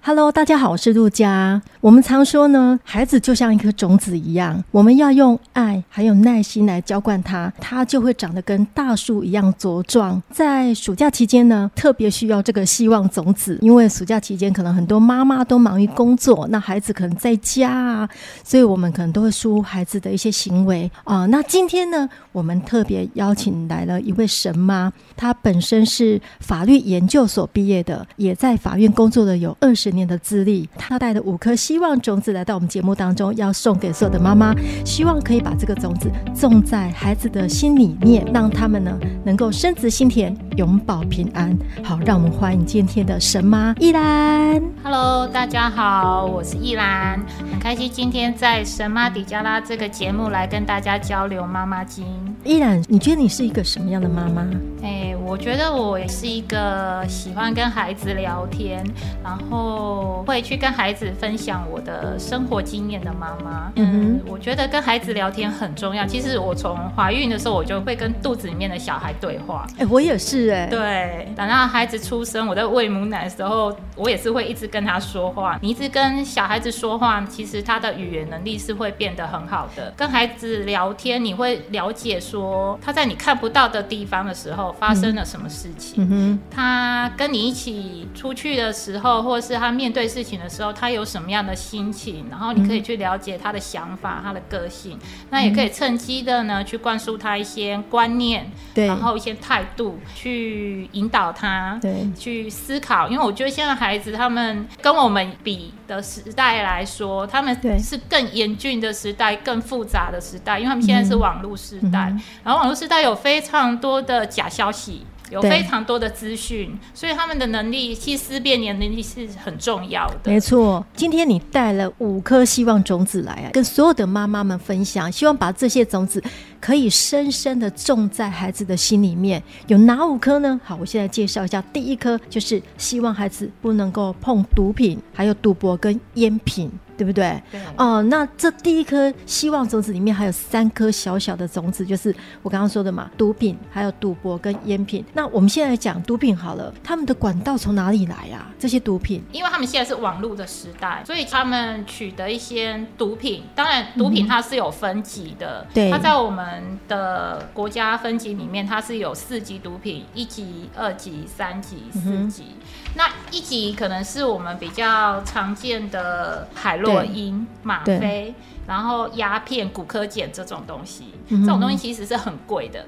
！Hello，大家好，我是陆佳。我们常说呢，孩子就像一颗种子一样，我们要用爱还有耐心来浇灌它，它就会长得跟大树一样茁壮。在暑假期间呢，特别需要这个希望种子，因为暑假期间可能很多妈妈都忙于工作，那孩子可能在家啊，所以我们可能都会疏忽孩子的一些行为啊。那今天呢，我们特别邀请来了一位神妈，她本身是法律研究所毕业的，也在法院工作了有二十年。年的资历，他带的五颗希望种子来到我们节目当中，要送给所有的妈妈，希望可以把这个种子种在孩子的心里面，让他们呢能够深植心田，永保平安。好，让我们欢迎今天的神妈依兰。Hello，大家好，我是依兰，很开心今天在神妈底加拉这个节目来跟大家交流妈妈经。依兰，你觉得你是一个什么样的妈妈？哎，我觉得我也是一个喜欢跟孩子聊天，然后。会去跟孩子分享我的生活经验的妈妈，嗯哼，我觉得跟孩子聊天很重要。其实我从怀孕的时候，我就会跟肚子里面的小孩对话。哎，我也是哎。对，等到孩子出生，我在喂母奶的时候，我也是会一直跟他说话。你一直跟小孩子说话，其实他的语言能力是会变得很好的。跟孩子聊天，你会了解说他在你看不到的地方的时候发生了什么事情。嗯哼，他跟你一起出去的时候，或者是他。面对事情的时候，他有什么样的心情？然后你可以去了解他的想法、他的个性，那也可以趁机的呢去灌输他一些观念，对，然后一些态度，去引导他，对，去思考。因为我觉得现在孩子他们跟我们比的时代来说，他们是更严峻的时代，更复杂的时代，因为他们现在是网络时代，然后网络时代有非常多的假消息。有非常多的资讯，所以他们的能力，其实思辨能力是很重要的。没错，今天你带了五颗希望种子来啊，跟所有的妈妈们分享，希望把这些种子可以深深的种在孩子的心里面。有哪五颗呢？好，我现在介绍一下。第一颗就是希望孩子不能够碰毒品，还有赌博跟烟品。对不对？对。哦，那这第一颗希望种子里面还有三颗小小的种子，就是我刚刚说的嘛，毒品、还有赌博跟烟品。那我们现在来讲毒品好了，他们的管道从哪里来呀？这些毒品，因为他们现在是网络的时代，所以他们取得一些毒品。当然，毒品它是有分级的，对、嗯，它在我们的国家分级里面，它是有四级毒品：一级、二级、三级、四级。嗯、那一级可能是我们比较常见的海洛。因、吗啡，然后鸦片、骨科碱这种东西，嗯，这种东西其实是很贵的。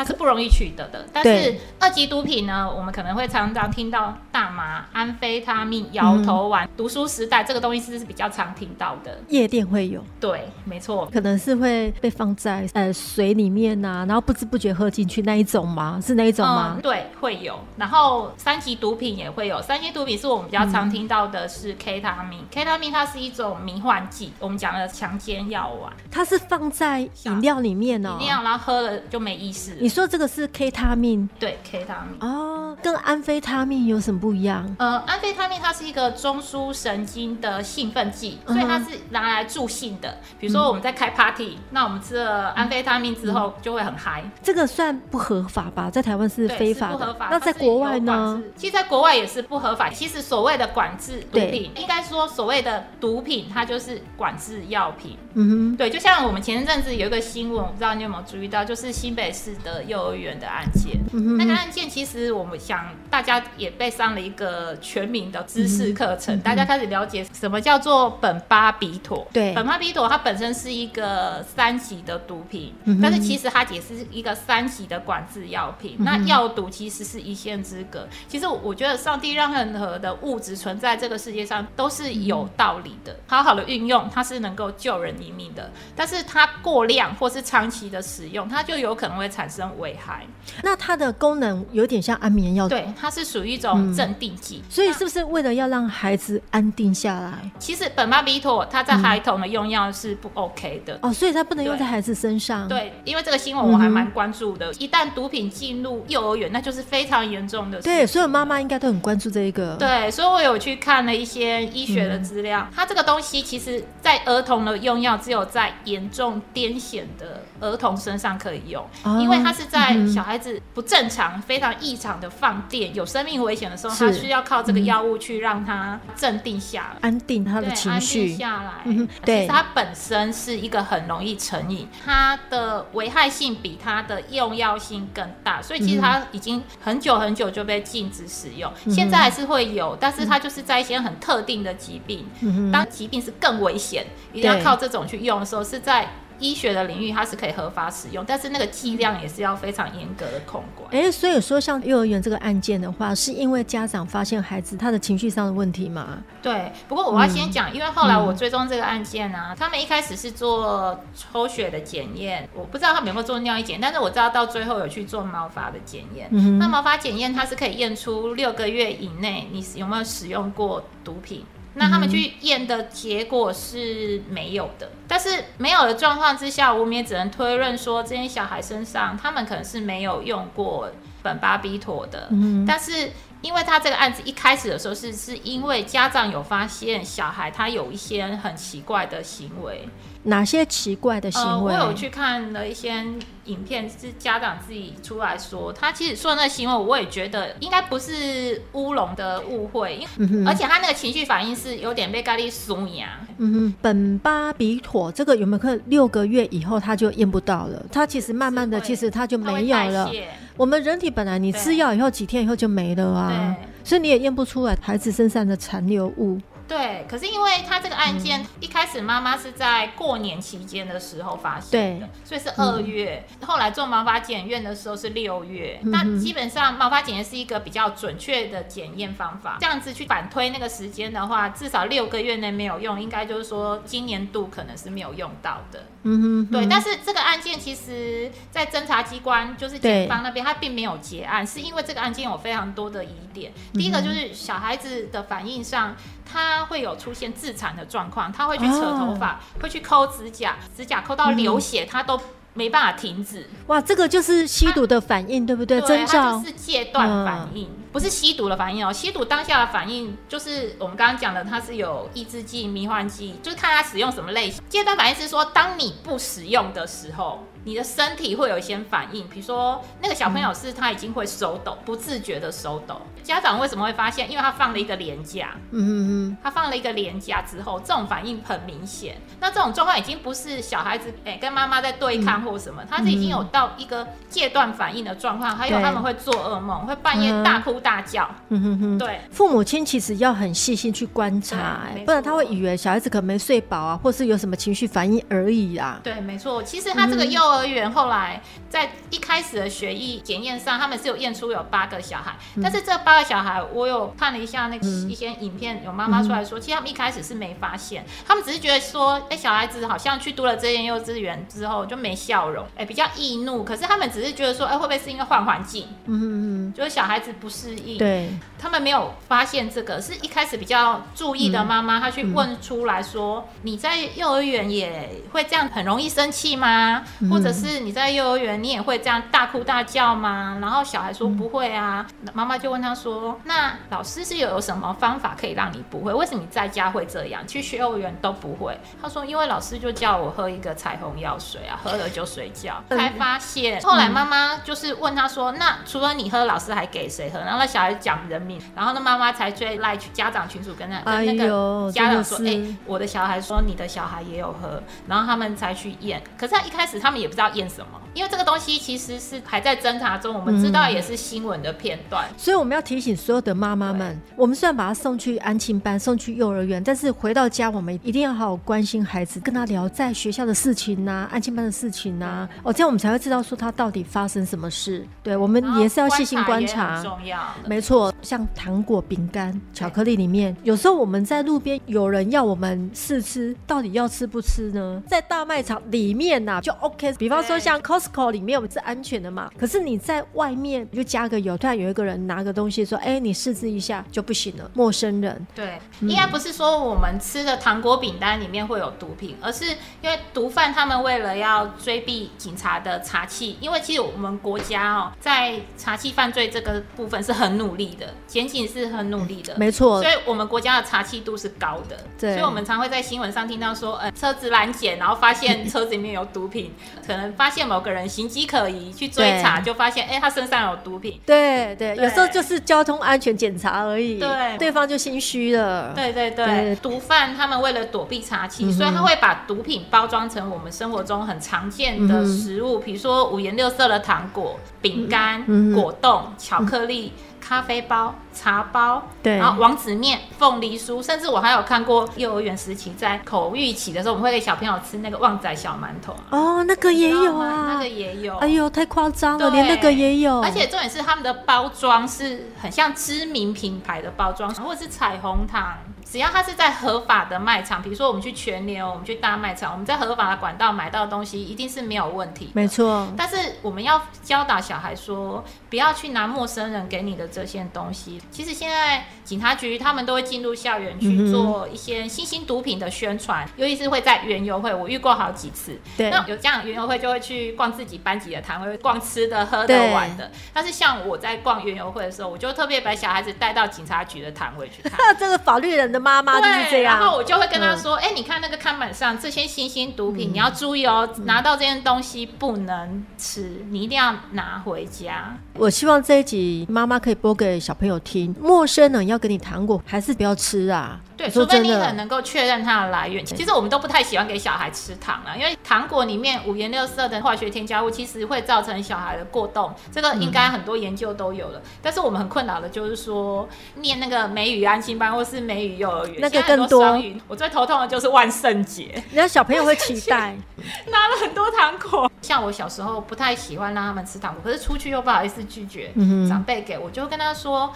它是不容易取得的，但是二级毒品呢，我们可能会常常听到大麻、安非他命、摇头丸、嗯。读书时代这个东西是比较常听到的，夜店会有，对，没错，可能是会被放在呃水里面呐、啊，然后不知不觉喝进去那一种吗？是那一种吗？嗯、对，会有。然后三级毒品也会有，三级毒品是我们比较常听到的是 K 他命、嗯、K 他命它是一种迷幻剂，我们讲的强奸药丸，它是放在饮料里面哦，饮料然后喝了就没意识。你说这个是 K 他命？对，K 他命哦，跟安非他命有什么不一样？呃，安非他命它是一个中枢神经的兴奋剂，所以它是拿来助兴的。比如说我们在开 party，、嗯、那我们吃了安非他命之后就会很嗨、嗯。这个算不合法吧？在台湾是非法的，不合法。那在国外呢？其实，在国外也是不合法。其实所谓的管制毒品，应该说所谓的毒品，它就是管制药品。嗯哼，对，就像我们前一阵子有一个新闻，我不知道你有没有注意到，就是新北市的幼儿园的案件。嗯、那个案件其实我们想，大家也被上了一个全民的知识课程、嗯，大家开始了解什么叫做苯巴比妥。对，苯巴比妥它本身是一个三级的毒品，嗯、但是其实它也是一个三级的管制药品。嗯、那药毒其实是一线之隔。其实我觉得上帝让任何的物质存在这个世界上都是有道理的，嗯、好好的运用它是能够救人一命的。但是它过量或是长期的使用，它就有可能会产生。生危害。那它的功能有点像安眠药，对，它是属于一种镇定剂。嗯、所以是不是为了要让孩子安定下来？其实苯巴比妥它在孩童的用药是不 OK 的、嗯、哦，所以它不能用在孩子身上。对，因为这个新闻我还蛮关注的。嗯、一旦毒品进入幼儿园，那就是非常严重的事。对，所有妈妈应该都很关注这一个。对，所以我有去看了一些医学的资料，嗯、它这个东西其实在儿童的用药只有在严重癫痫的儿童身上可以用，哦、因为它是在小孩子不正常、非常异常的放电、有生命危险的时候，它需要靠这个药物去让他镇定下来、安定他的情绪，安定下来。嗯、对，其实它本身是一个很容易成瘾，它的危害性比它的用药性更大，所以其实它已经很久很久就被禁止使用，嗯、现在还是会有，但是它就是在一些很特定的疾病，嗯、当疾病是更危险，一定要靠这种去用的时候，是在。医学的领域，它是可以合法使用，但是那个剂量也是要非常严格的控管。哎、欸，所以说像幼儿园这个案件的话，是因为家长发现孩子他的情绪上的问题吗？对，不过我要先讲，嗯、因为后来我追踪这个案件啊，嗯、他们一开始是做抽血的检验，我不知道他们有没有做尿液检，但是我知道到最后有去做毛发的检验。嗯、那毛发检验它是可以验出六个月以内你有没有使用过毒品。那他们去验的结果是没有的，但是没有的状况之下，我们也只能推论说，这些小孩身上他们可能是没有用过苯巴比妥的，嗯、但是。因为他这个案子一开始的时候是是因为家长有发现小孩他有一些很奇怪的行为，哪些奇怪的行为？呃，我有去看了一些影片，是家长自己出来说，他其实说的那个行为，我也觉得应该不是乌龙的误会，因为、嗯、而且他那个情绪反应是有点被咖喱松牙。嗯哼，苯巴比妥这个有没有可能六个月以后他就验不到了？他其实慢慢的，其实他就没有了。我们人体本来你吃药以后几天以后就没了啊，所以你也验不出来孩子身上的残留物。对，可是因为他这个案件、嗯、一开始妈妈是在过年期间的时候发生的，所以是二月。嗯、后来做毛发检验的时候是六月。嗯、那基本上毛发检验是一个比较准确的检验方法。这样子去反推那个时间的话，至少六个月内没有用，应该就是说今年度可能是没有用到的。嗯哼，哼，对。但是这个案件其实，在侦查机关就是检方那边，他并没有结案，是因为这个案件有非常多的疑点。第一个就是小孩子的反应上。他会有出现自残的状况，他会去扯头发，哦、会去抠指甲，指甲抠到流血，嗯、他都没办法停止。哇，这个就是吸毒的反应，他对不对？对，他就是戒断反应，嗯、不是吸毒的反应哦。吸毒当下的反应就是我们刚刚讲的，它是有抑制剂、迷幻剂，就是看他使用什么类型。戒断反应是说，当你不使用的时候。你的身体会有一些反应，比如说那个小朋友是他已经会手抖，不自觉的手抖。家长为什么会发现？因为他放了一个廉价，嗯嗯嗯，他放了一个廉价之后，这种反应很明显。那这种状况已经不是小孩子哎、欸、跟妈妈在对抗或什么，他是已经有到一个戒断反应的状况，还有他们会做噩梦，会半夜大哭大叫。嗯哼哼，对，父母亲其实要很细心去观察，哎，不然他会以为小孩子可能没睡饱啊，或是有什么情绪反应而已啊。对，没错，其实他这个幼。幼儿园后来在一开始的学艺检验上，他们是有验出有八个小孩，嗯、但是这八个小孩，我有看了一下那个一些影片，有妈妈出来说，嗯、其实他们一开始是没发现，他们只是觉得说，哎、欸，小孩子好像去读了这间幼稚园之后就没笑容，哎、欸，比较易怒，可是他们只是觉得说，哎、欸，会不会是因为换环境？嗯嗯嗯，就是小孩子不适应，对，他们没有发现这个，是一开始比较注意的妈妈，她、嗯、去问出来说，嗯、你在幼儿园也会这样很容易生气吗？嗯、或者是你在幼儿园，你也会这样大哭大叫吗？然后小孩说不会啊，妈妈、嗯、就问他说：“那老师是有什么方法可以让你不会？为什么你在家会这样，去学幼儿园都不会？”他说：“因为老师就叫我喝一个彩虹药水啊，喝了就睡觉。”才发现，后来妈妈就是问他说：“那除了你喝，老师还给谁喝？”然后那小孩讲人名，然后那妈妈才追赖去家长群组跟那跟那个家长说：“哎、欸，我的小孩说你的小孩也有喝。”然后他们才去验。可是他一开始他们也不知道验什么。因为这个东西其实是还在侦查中，我们知道也是新闻的片段，嗯，所以我们要提醒所有的妈妈们，我们虽然把他送去安亲班、送去幼儿园，但是回到家，我们一定要好好关心孩子，跟他聊在学校的事情呐、啊、安亲班的事情呐、啊，哦，这样我们才会知道说他到底发生什么事。对，我们也是要细心观察，很重要。没错，像糖果、饼干、巧克力里面，有时候我们在路边有人要我们试吃，到底要吃不吃呢？在大卖场里面呐、啊，就 OK，比方说像 Costco 里面我们是安全的嘛，可是你在外面就加个油，突然有一个人拿个东西说，哎，你试吃一下就不行了。陌生人，对，应该不是说我们吃的糖果饼干里面会有毒品，而是因为毒贩他们为了要追避警察的查缉，因为其实我们国家哦，在查缉犯罪这个部分是很努力的，检警是很努力的，没错，所以我们国家的查缉度是高的，对，所以我们常会在新闻上听到说，呃，车子拦检，然后发现 车子里面有毒品，可能发现某个人形迹可疑，去追查就发现，哎，他身上有毒品，对对，有时候就是交通安全检查而已，对，对方就心虚了，对对对，毒贩他们为了躲避查缉，所以他会把毒品包装成我们生活中很常见的食物，比如说五颜六色的糖果、饼干、果冻、巧克力。咖啡包、茶包，对，然后王子面、凤梨酥，甚至我还有看过幼儿园时期在口欲期的时候，我们会给小朋友吃那个旺仔小馒头。哦，那个也有啊，那个也有。哎呦，太夸张了，连那个也有。而且重点是他们的包装是很像知名品牌的包装，或者是彩虹糖。只要它是在合法的卖场，比如说我们去全联，我们去大卖场，我们在合法的管道买到的东西，一定是没有问题。没错。但是我们要教导小孩说，不要去拿陌生人给你的这些东西。其实现在警察局他们都会进入校园去做一些新型毒品的宣传，尤其是会在园游会，我遇过好几次。对。那有这样园游会就会去逛自己班级的摊位，逛吃的、喝的、玩的。但是像我在逛园游会的时候，我就特别把小孩子带到警察局的摊位去看。这个法律人的妈妈就是这样，然后我就会跟他说：“哎、嗯欸，你看那个看板上这些新型毒品，嗯、你要注意哦，嗯、拿到这件东西不能吃，你一定要拿回家。”我希望这一集妈妈可以播给小朋友听。陌生人要给你糖果，还是不要吃啊？对，除非你很能够确认它的来源。其实我们都不太喜欢给小孩吃糖了，因为糖果里面五颜六色的化学添加物，其实会造成小孩的过动。这个应该很多研究都有了。嗯、但是我们很困扰的就是说，念那个美语安心班或是美语幼儿园，那个更多。我最头痛的就是万圣节，然后小朋友会期待，拿了很多糖果。像我小时候不太喜欢让他们吃糖果，可是出去又不好意思拒绝长辈给，我就跟他说。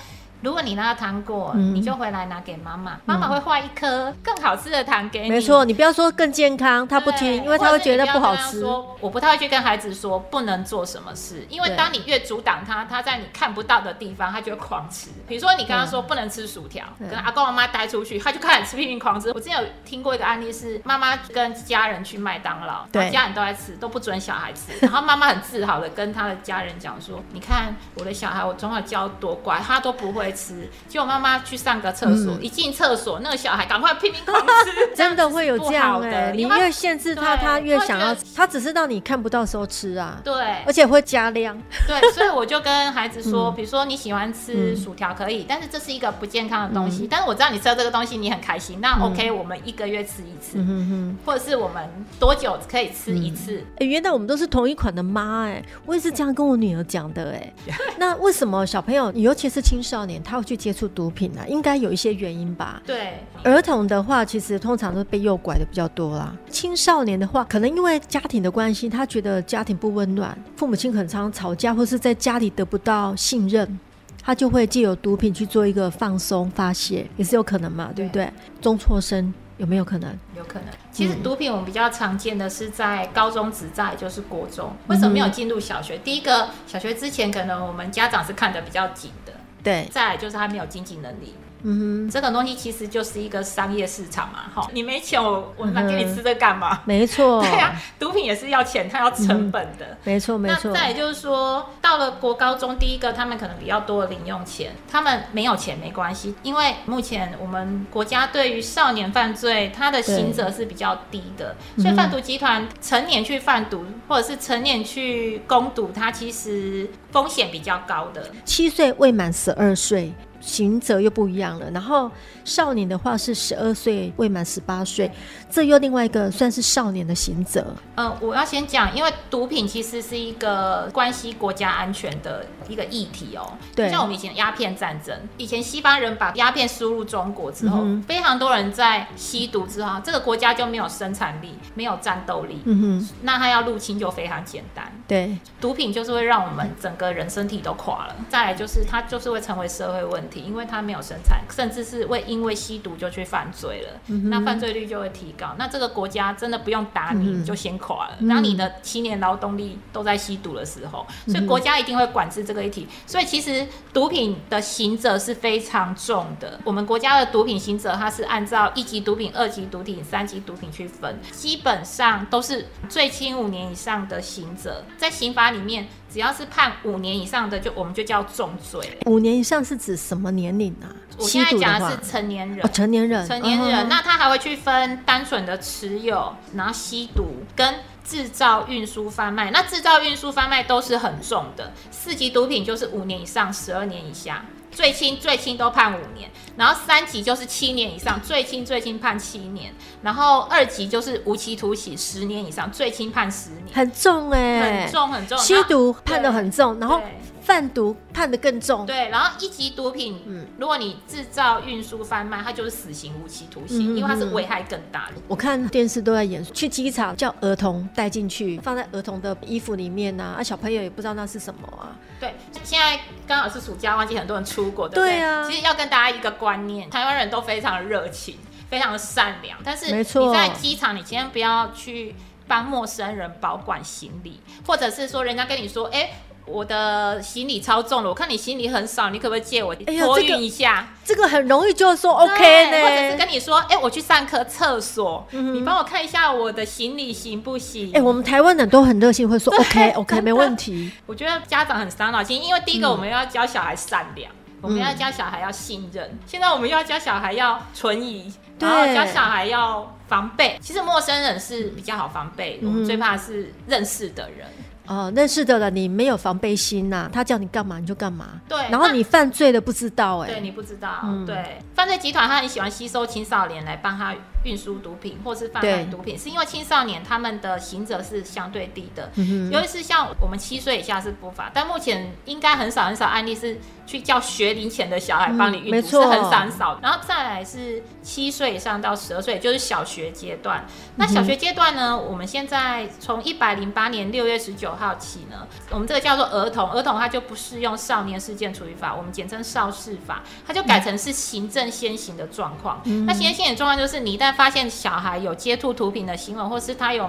如果你拿到糖果，嗯、你就回来拿给妈妈，妈妈会画一颗更好吃的糖给你。没错，你不要说更健康，他不听，因为他会觉得不好吃。说我不太会去跟孩子说不能做什么事，因为当你越阻挡他，他在你看不到的地方，他就会狂吃。比如说你跟他说不能吃薯条，跟阿公阿妈带出去，他就开始吃，拼命狂吃。我之前有听过一个案例是，妈妈跟家人去麦当劳，对，家人都在吃，都不准小孩吃。然后妈妈很自豪的跟他的家人讲说：“你看我的小孩，我从小教多乖，他都不会。”吃，结果妈妈去上个厕所，嗯、一进厕所，那个小孩赶快拼命狂吃，真的会有这样的、欸。你越限制他，他越想要，他只是让你看不到时候吃啊。对，而且会加量。对，所以我就跟孩子说，比如说你喜欢吃薯条可以，嗯、但是这是一个不健康的东西。嗯、但是我知道你吃了这个东西你很开心，那 OK，、嗯、我们一个月吃一次，嗯、哼或者是我们多久可以吃一次？哎、原来我们都是同一款的妈，哎，我也是这样跟我女儿讲的，哎。那为什么小朋友，尤其是青少年，他会去接触毒品啊，应该有一些原因吧。对，儿童的话，其实通常都被诱拐的比较多啦。青少年的话，可能因为家庭的关系，他觉得家庭不温暖，父母亲很常吵架，或是在家里得不到信任，他就会借由毒品去做一个放松发泄，也是有可能嘛，对不对？对中辍生有没有可能？有可能。其实毒品我们比较常见的是在高中职，在就是国中。为什么没有进入小学？嗯、第一个，小学之前可能我们家长是看得比较紧的。对，再来就是他没有经济能力。嗯哼，这个东西其实就是一个商业市场嘛，哈，你没钱，我我拿给你吃这干嘛？没错，对呀，毒品也是要钱，它要成本的。没错，没错。那再也就是说，到了国高中，第一个他们可能比较多的零用钱，他们没有钱没关系，因为目前我们国家对于少年犯罪，它的刑责是比较低的，所以贩毒集团成年去贩毒，或者是成年去攻毒，它其实风险比较高的。七岁未满十二岁。行者又不一样了，然后少年的话是十二岁未满十八岁，这又另外一个算是少年的行者。嗯、呃，我要先讲，因为毒品其实是一个关系国家安全的一个议题哦。对，像我们以前鸦片战争，以前西方人把鸦片输入中国之后，嗯、非常多人在吸毒之后，这个国家就没有生产力，没有战斗力。嗯哼，那他要入侵就非常简单。对，毒品就是会让我们整个人身体都垮了。再来就是它就是会成为社会问题。因为它没有生产，甚至是会因为吸毒就去犯罪了，嗯、那犯罪率就会提高。那这个国家真的不用打你，你就先垮了。当、嗯、你的七年劳动力都在吸毒的时候，所以国家一定会管制这个议题。所以其实毒品的刑责是非常重的。我们国家的毒品刑责，它是按照一级毒品、二级毒品、三级毒品去分，基本上都是最轻五年以上的刑责，在刑法里面。只要是判五年以上的，就我们就叫重罪。五年以上是指什么年龄啊？我现在讲的是成年人。哦，成年人，成年人。那他还会去分单纯的持有，然后吸毒跟制造、运输、贩卖。那制造、运输、贩卖都是很重的。四级毒品就是五年以上，十二年以下。最轻最轻都判五年，然后三级就是七年以上，最轻最轻判七年，然后二级就是无期徒刑十年以上，最轻判十年，很重哎、欸，很重很重，吸毒判的很重，然后。贩毒判的更重，对，然后一级毒品，嗯，如果你制造、运输、贩卖，它就是死刑、无期徒刑，嗯、因为它是危害更大的。我看电视都在演，去机场叫儿童带进去，放在儿童的衣服里面啊，啊，小朋友也不知道那是什么啊。对，现在刚好是暑假，忘记很多人出国，对不对？对啊。其实要跟大家一个观念，台湾人都非常热情，非常的善良，但是你在机场，你千万不要去帮陌生人保管行李，或者是说人家跟你说，哎、欸。我的行李超重了，我看你行李很少，你可不可以借我托运一下？哎这个？这个很容易就说 OK 呢，或者是跟你说，哎、欸，我去上个厕所，嗯、你帮我看一下我的行李行不行？哎、欸，我们台湾人都很热心，会说 OK OK 没问题。我觉得家长很伤脑筋，因为第一个我们要教小孩善良，嗯、我们要教小孩要信任，嗯、现在我们又要教小孩要存疑，然后教小孩要防备。其实陌生人是比较好防备，嗯、我们最怕是认识的人。哦，认识的了，你没有防备心呐、啊，他叫你干嘛你就干嘛。对，然后你犯罪了不知道哎、欸。对，你不知道。嗯、对，犯罪集团他很喜欢吸收青少年来帮他运输毒品或是贩卖毒品，是因为青少年他们的刑责是相对低的，嗯、尤其是像我们七岁以下是不法，但目前应该很少很少案例是去叫学龄前的小孩帮你运毒，嗯、是很少很少。然后再来是七岁以上到十二岁，就是小学阶段。那小学阶段呢，嗯、我们现在从一百零八年六月十九号起呢，我们这个叫做儿童，儿童它就不适用少年事件处理法，我们简称少事法，它就改成是行政先行的状况。嗯、那行政先行的状况就是，你一旦发现小孩有接触毒品的行为，或是他有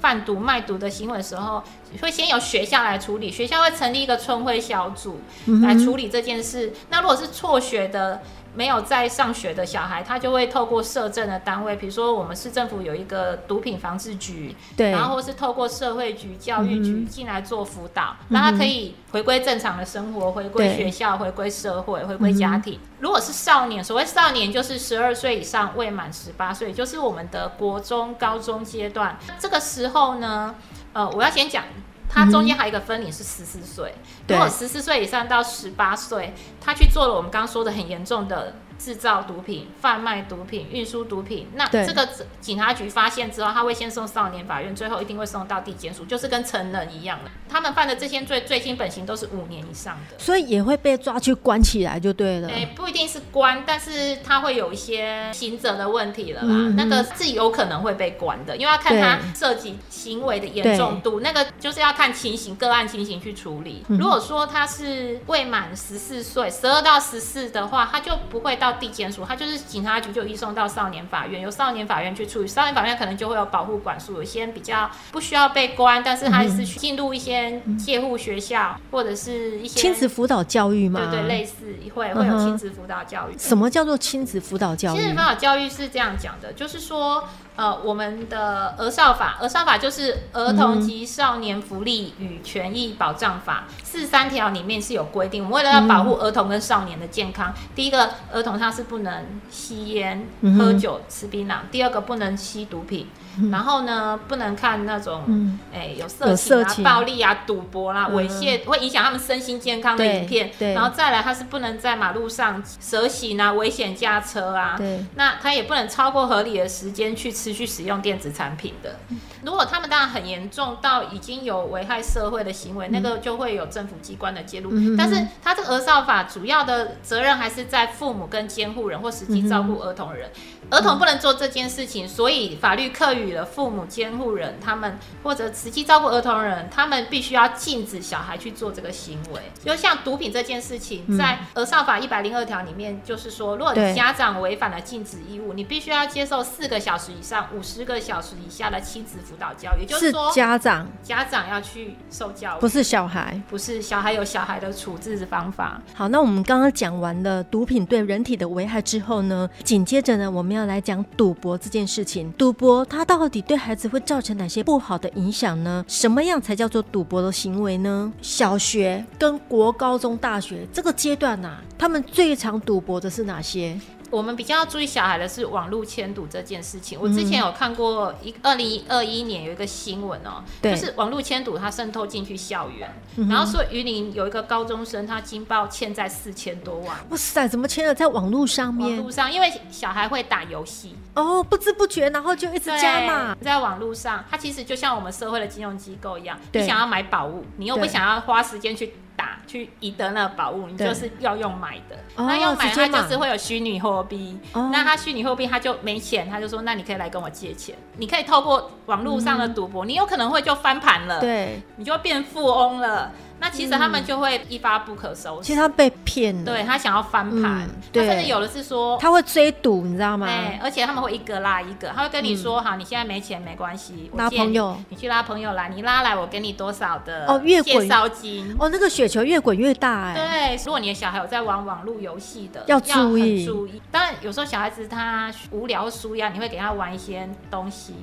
贩毒卖毒的行为的时候，会先由学校来处理，学校会成立一个村会小组来处理这件事。嗯、那如果是辍学的，没有在上学的小孩，他就会透过社政的单位，比如说我们市政府有一个毒品防治局，对，然后或是透过社会局、教育局进来做辅导，让、嗯、他可以回归正常的生活，回归学校，回归社会，回归家庭。嗯、如果是少年，所谓少年就是十二岁以上未满十八岁，就是我们的国中、高中阶段。这个时候呢，呃，我要先讲。他中间还有一个分龄是十四岁，如果十四岁以上到十八岁，他去做了我们刚刚说的很严重的。制造毒品、贩卖毒品、运输毒品，那这个警察局发现之后，他会先送少年法院，最后一定会送到地检署，就是跟成人一样的。他们犯的这些罪，最轻本刑都是五年以上的，所以也会被抓去关起来就对了。哎、欸，不一定是关，但是他会有一些刑责的问题了啦。嗯、那个是有可能会被关的，因为要看他涉及行为的严重度，那个就是要看情形、个案情形去处理。嗯、如果说他是未满十四岁，十二到十四的话，他就不会到。地检署，他就是警察局，就移送到少年法院，由少年法院去处理。少年法院可能就会有保护管束，有些比较不需要被关，但是还是去进入一些戒护学校，或者是一些亲子辅导教育嘛？对对，类似会会有亲子辅导教育。什么叫做亲子辅导教育？亲子辅导教育是这样讲的，就是说。呃，我们的儿少法，儿少法就是儿童及少年福利与权益保障法，四三条里面是有规定，为了要保护儿童跟少年的健康，嗯、第一个，儿童他是不能吸烟、喝酒、吃槟榔；第二个，不能吸毒品。然后呢，不能看那种，哎，有色情啊、暴力啊、赌博啦、猥亵，会影响他们身心健康的影片。然后再来，他是不能在马路上蛇行啊、危险驾车啊。对。那他也不能超过合理的时间去持续使用电子产品的。如果他们当然很严重到已经有危害社会的行为，那个就会有政府机关的介入。但是他这个儿少法主要的责任还是在父母跟跟监护人或实际照顾儿童的人。儿童不能做这件事情，所以法律课予了父母、监护人他们或者实际照顾儿童人，他们必须要禁止小孩去做这个行为。就像毒品这件事情，在儿少法一百零二条里面，就是说，如果你家长违反了禁止义务，你必须要接受四个小时以上五十个小时以下的亲子辅导教育。也就是说，家长家长要去受教育，不是小孩，不是是小孩有小孩的处置方法。好，那我们刚刚讲完了毒品对人体的危害之后呢，紧接着呢，我们要来讲赌博这件事情。赌博它到底对孩子会造成哪些不好的影响呢？什么样才叫做赌博的行为呢？小学跟国高中、大学这个阶段啊，他们最常赌博的是哪些？我们比较要注意小孩的是网络迁赌这件事情。我之前有看过一二零二一年有一个新闻哦，就是网络迁赌它渗透进去校园，然后说榆林有一个高中生他惊爆欠债四千多万。哇塞，怎么签了？在网络上面？网络上，因为小孩会打游戏哦，不知不觉然后就一直加码。在网络上，它其实就像我们社会的金融机构一样，你想要买宝物，你又不想要花时间去。打去赢得那个宝物，你就是要用买的。那要买，它就是会有虚拟货币。那他虚拟货币他就没钱，他就说：“那你可以来跟我借钱。”你可以透过网络上的赌博，你有可能会就翻盘了。对，你就变富翁了。那其实他们就会一发不可收拾。其实他被骗了，对他想要翻盘，对，甚至有的是说他会追赌，你知道吗？对，而且他们会一个拉一个，他会跟你说：“好，你现在没钱没关系，拉朋友，你去拉朋友来，你拉来我给你多少的哦，越滚。介绍金。哦，那个雪球越滚越大哎。对，如果你的小孩有在玩网络游戏的，要注意。注意。当然有时候小孩子他无聊输呀，你会给他玩一些东西，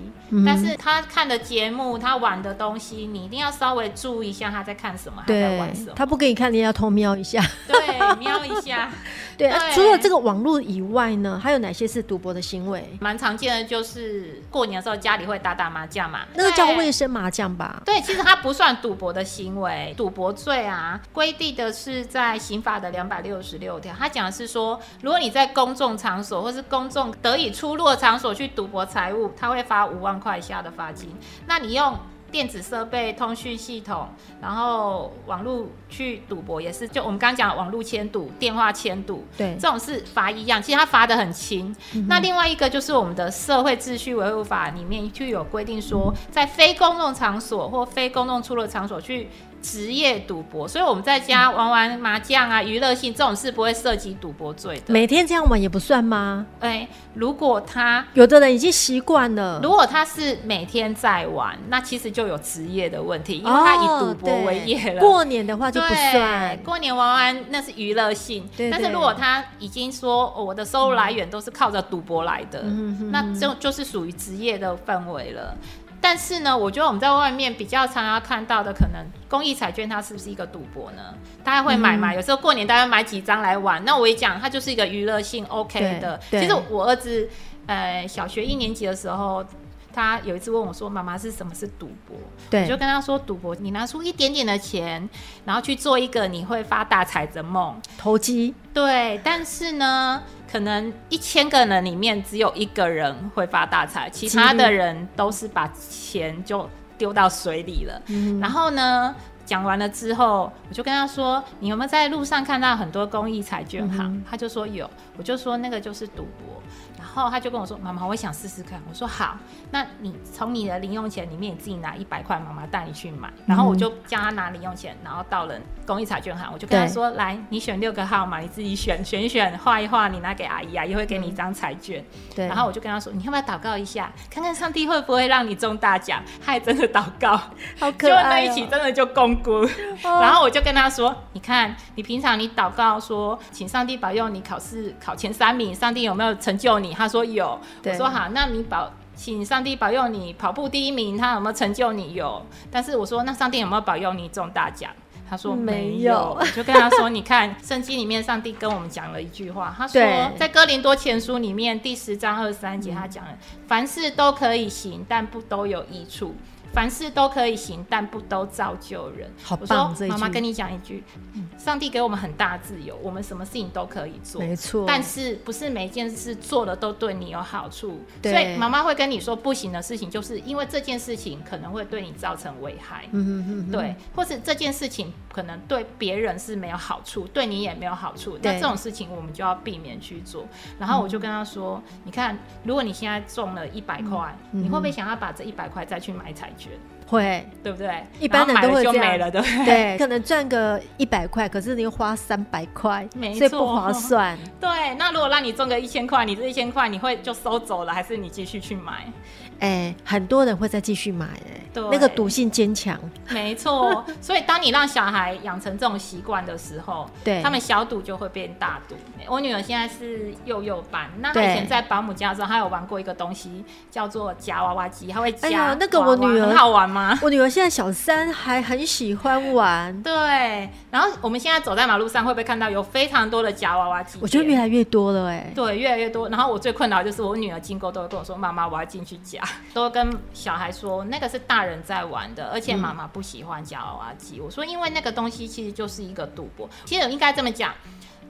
但是他看的节目，他玩的东西，你一定要稍微注意一下他在看什么，他在玩什么。不给你看，你也要偷瞄一下。对，瞄一下。对，对啊，除了这个网络以外呢，还有哪些是赌博的行为？蛮常见的就是过年的时候家里会打打麻将嘛，那个叫卫生麻将吧？对，其实它不算赌博的行为。赌博罪啊，规定的是在刑法的两百六十六条，它讲的是说，如果你在公众场所或是公众得以出入的场所去赌博财物，他会罚五万块以下的罚金。那你用电子设备、通讯系统，然后网络去赌博也是，就我们刚刚讲网络签赌、电话签赌，对，这种是罚一样，其实它罚的很轻。嗯、那另外一个就是我们的社会秩序维护法里面就有规定说，在非公众场所或非公众出入场所去。职业赌博，所以我们在家玩玩麻将啊，娱乐性这种是不会涉及赌博罪的。每天这样玩也不算吗？哎、欸，如果他有的人已经习惯了，如果他是每天在玩，那其实就有职业的问题，因为他以赌博为业了。过年的话就不算，过年玩玩那是娱乐性。但是如果他已经说、哦、我的收入来源都是靠着赌博来的，嗯、那就就是属于职业的范围了。但是呢，我觉得我们在外面比较常要看到的，可能公益彩券它是不是一个赌博呢？大家会买嘛？嗯、有时候过年大家买几张来玩。那我也讲，它就是一个娱乐性 OK 的。其实我儿子，呃，小学一年级的时候，他有一次问我说：“妈妈，是什么是赌博？”对，我就跟他说：“赌博，你拿出一点点的钱，然后去做一个你会发大财的梦，投机。对，但是呢。”可能一千个人里面只有一个人会发大财，其他的人都是把钱就丢到水里了。嗯、然后呢，讲完了之后，我就跟他说：“你有没有在路上看到很多公益彩券行？”嗯、他就说有，我就说那个就是赌博。然后他就跟我说：“妈妈，我想试试看。”我说：“好，那你从你的零用钱里面你自己拿一百块，妈妈带你去买。”然后我就叫他拿零用钱，然后到了公益彩券行，我就跟他说：“来，你选六个号码，你自己选，选一选，画一画，你拿给阿姨，阿姨会给你一张彩券。”对。然后我就跟他说：“你要不要祷告一下，看看上帝会不会让你中大奖？”他还真的祷告，好可爱哦。就那一起真的就摃龟。然后我就跟他说：“你看，你平常你祷告说，请上帝保佑你考试考前三名，上帝有没有成就你？”他说有，我说好，那你保，请上帝保佑你跑步第一名，他有没有成就你？有，但是我说那上帝有没有保佑你中大奖？他说没有，我就跟他说，你看圣经里面上帝跟我们讲了一句话，他说在哥林多前书里面第十章二十三节，他讲了凡事都可以行，但不都有益处。凡事都可以行，但不都造就人。好棒！我说妈妈跟你讲一句，上帝给我们很大自由，我们什么事情都可以做，没错。但是不是每一件事做了都对你有好处？对。所以妈妈会跟你说不行的事情，就是因为这件事情可能会对你造成危害。嗯哼哼哼。对，或是这件事情可能对别人是没有好处，对你也没有好处。那这种事情我们就要避免去做。然后我就跟他说：“嗯、你看，如果你现在中了一百块，嗯、你会不会想要把这一百块再去买彩券？”会，对不对？一般人都会这样，没了，对不对？对，可能赚个一百块，可是你又花三百块，所以不划算。对，那如果让你中个一千块，你这一千块你会就收走了，还是你继续去买？哎、欸，很多人会再继续买、欸，哎，对，那个毒性坚强。没错，所以当你让小孩养成这种习惯的时候，对，他们小赌就会变大赌。我女儿现在是幼幼班，那她以前在保姆家的时候，她有玩过一个东西叫做夹娃娃机，她会夹。哎，那个我女儿很好玩吗？我女儿现在小三，还很喜欢玩。对，然后我们现在走在马路上，会不会看到有非常多的夹娃娃机？我觉得越来越多了、欸，哎，对，越来越多。然后我最困扰就是我女儿经过都会跟我说：“妈妈，我要进去夹。” 都跟小孩说，那个是大人在玩的，而且妈妈不喜欢夹娃娃机。我说，因为那个东西其实就是一个赌博。其实应该这么讲，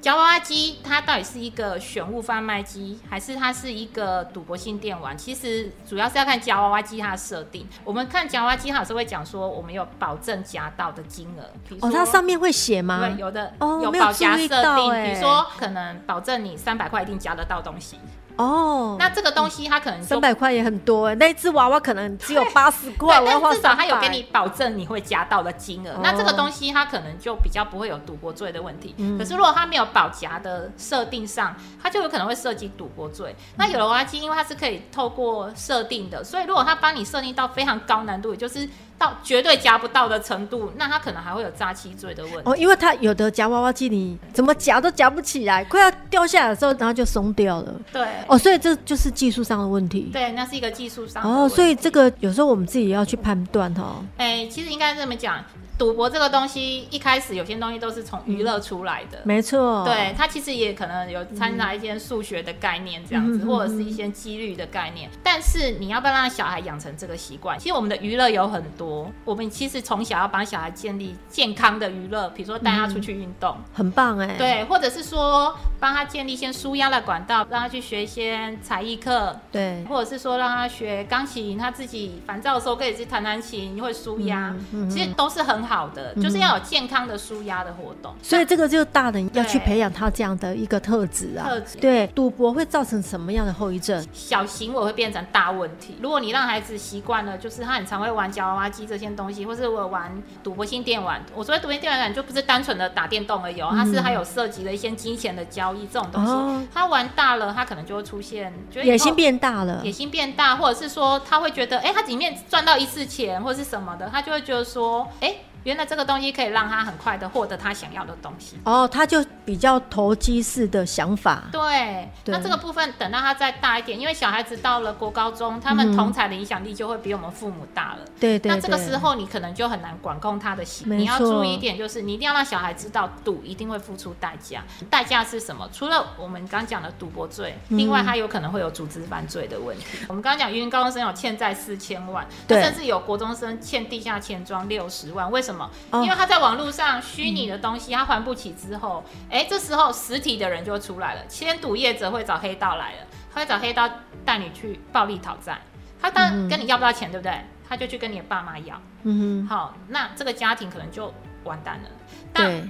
夹娃娃机它到底是一个选物贩卖机，还是它是一个赌博性电玩？其实主要是要看夹娃娃机它的设定。我们看夹娃娃机，它有时候会讲说，我们有保证夹到的金额。哦，它上面会写吗？对，有的哦，有保夹设定，比如说可能保证你三百块一定夹得到东西。哦，那这个东西它可能三百块也很多哎，那一只娃娃可能只有八十块，但至少它有给你保证你会夹到的金额。那这个东西它可能就比较不会有赌博罪的问题。可是如果它没有保夹的设定上，它就有可能会涉及赌博罪。那有的娃娃机因为它是可以透过设定的，所以如果它帮你设定到非常高难度，也就是。到绝对夹不到的程度，那他可能还会有扎气嘴的问题。哦，因为他有的夹娃娃机，你怎么夹都夹不起来，快要掉下来的时候，然后就松掉了。对。哦，所以这就是技术上的问题。对，那是一个技术上。哦，所以这个有时候我们自己也要去判断哈。哎、欸，其实应该这么讲。赌博这个东西一开始有些东西都是从娱乐出来的，没错。对，它其实也可能有掺杂一些数学的概念这样子，或者是一些几率的概念。但是你要不要让小孩养成这个习惯？其实我们的娱乐有很多，我们其实从小要帮小孩建立健康的娱乐，比如说带他出去运动，很棒哎。对，或者是说帮他建立一些舒压的管道，让他去学一些才艺课，对，或者是说让他学钢琴，他自己烦躁的时候可以去弹弹琴，会舒压，其实都是很。好的，就是要有健康的舒压的活动，所以这个就是大人要去培养他这样的一个特质啊。特质对，赌博会造成什么样的后遗症？小行为会变成大问题。如果你让孩子习惯了，就是他很常会玩夹娃娃机这些东西，或是我玩赌博性电玩。我所谓赌博性电玩就不是单纯的打电动而已，它是还有涉及了一些金钱的交易这种东西。他玩大了，他可能就会出现野心变大了，野心变大，或者是说他会觉得，哎，他里面赚到一次钱或者是什么的，他就会觉得说，哎。原来这个东西可以让他很快的获得他想要的东西哦，他就比较投机式的想法。对，对那这个部分等到他再大一点，因为小孩子到了国高中，他们同侪的影响力就会比我们父母大了。对对。那这个时候你可能就很难管控他的心。你要注意一点，就是你一定要让小孩知道赌一定会付出代价。代价是什么？除了我们刚讲的赌博罪，另外他有可能会有组织犯罪的问题。嗯、我们刚刚讲，芸芸高中生有欠债四千万，甚至有国中生欠地下钱庄六十万，为什么？什么？因为他在网络上虚拟的东西，他还不起之后，哎，这时候实体的人就出来了，签赌业者会找黑道来了，他会找黑道带你去暴力讨债，他当然跟你要不到钱，对不对？他就去跟你的爸妈要，嗯哼，好，那这个家庭可能就完蛋了。但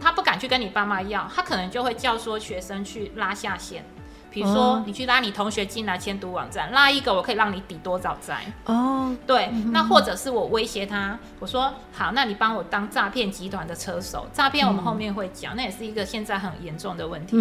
他不敢去跟你爸妈要，他可能就会教唆学生去拉下线。比如说，你去拉你同学进来签赌网站，拉一个我可以让你抵多少债？哦，对，那或者是我威胁他，我说好，那你帮我当诈骗集团的车手。诈骗我们后面会讲，那也是一个现在很严重的问题。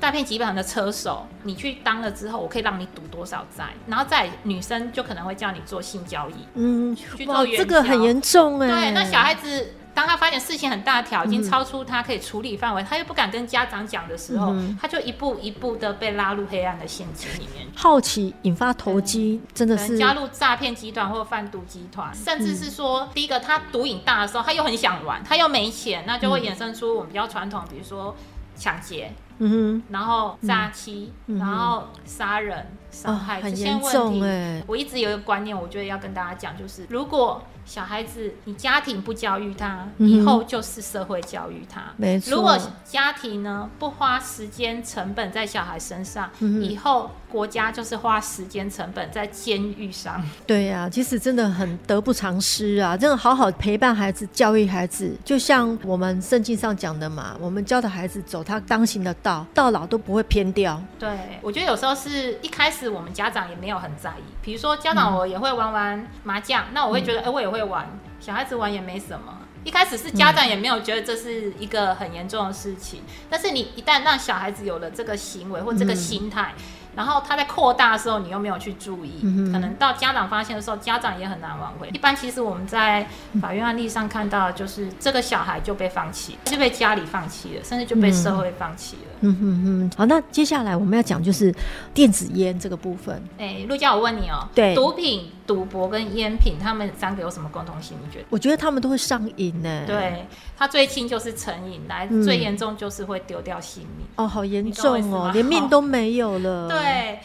诈骗集团的车手，你去当了之后，我可以让你赌多少债？然后再女生就可能会叫你做性交易，嗯，去做，这个很严重哎。对，那小孩子。当他发现事情很大条，已经超出他可以处理范围，嗯、他又不敢跟家长讲的时候，嗯、他就一步一步的被拉入黑暗的陷阱里面。好奇引发投机，真的是加入诈骗集团或贩毒集团，甚至是说，嗯、第一个他毒瘾大的时候，他又很想玩，他又没钱，那就会衍生出我们比较传统，比如说抢劫。嗯哼，然后诈欺，嗯、然后杀人、伤害、哦、很这些严重问题。哎，我一直有一个观念，我觉得要跟大家讲，就是如果小孩子你家庭不教育他，嗯、以后就是社会教育他。没错。如果家庭呢不花时间成本在小孩身上，嗯、以后国家就是花时间成本在监狱上。对呀、啊，其实真的很得不偿失啊！真的好好陪伴孩子、教育孩子，就像我们圣经上讲的嘛，我们教的孩子走他当行的道，到老都不会偏掉。对，我觉得有时候是一开始我们家长也没有很在意，比如说家长我也会玩玩麻将，嗯、那我会觉得哎、欸，我也会玩，小孩子玩也没什么。一开始是家长也没有觉得这是一个很严重的事情，嗯、但是你一旦让小孩子有了这个行为或这个心态。嗯然后他在扩大的时候，你又没有去注意，嗯、可能到家长发现的时候，家长也很难挽回。一般其实我们在法院案例上看到，就是这个小孩就被放弃，就被家里放弃了，甚至就被社会放弃了。嗯哼哼。好，那接下来我们要讲就是电子烟这个部分。哎，陆家，我问你哦，对，毒品、赌博跟烟品，他们三个有什么共同性？你觉得？我觉得他们都会上瘾呢。对，他最轻就是成瘾，来、嗯、最严重就是会丢掉性命。哦，好严重哦，连命都没有了。对，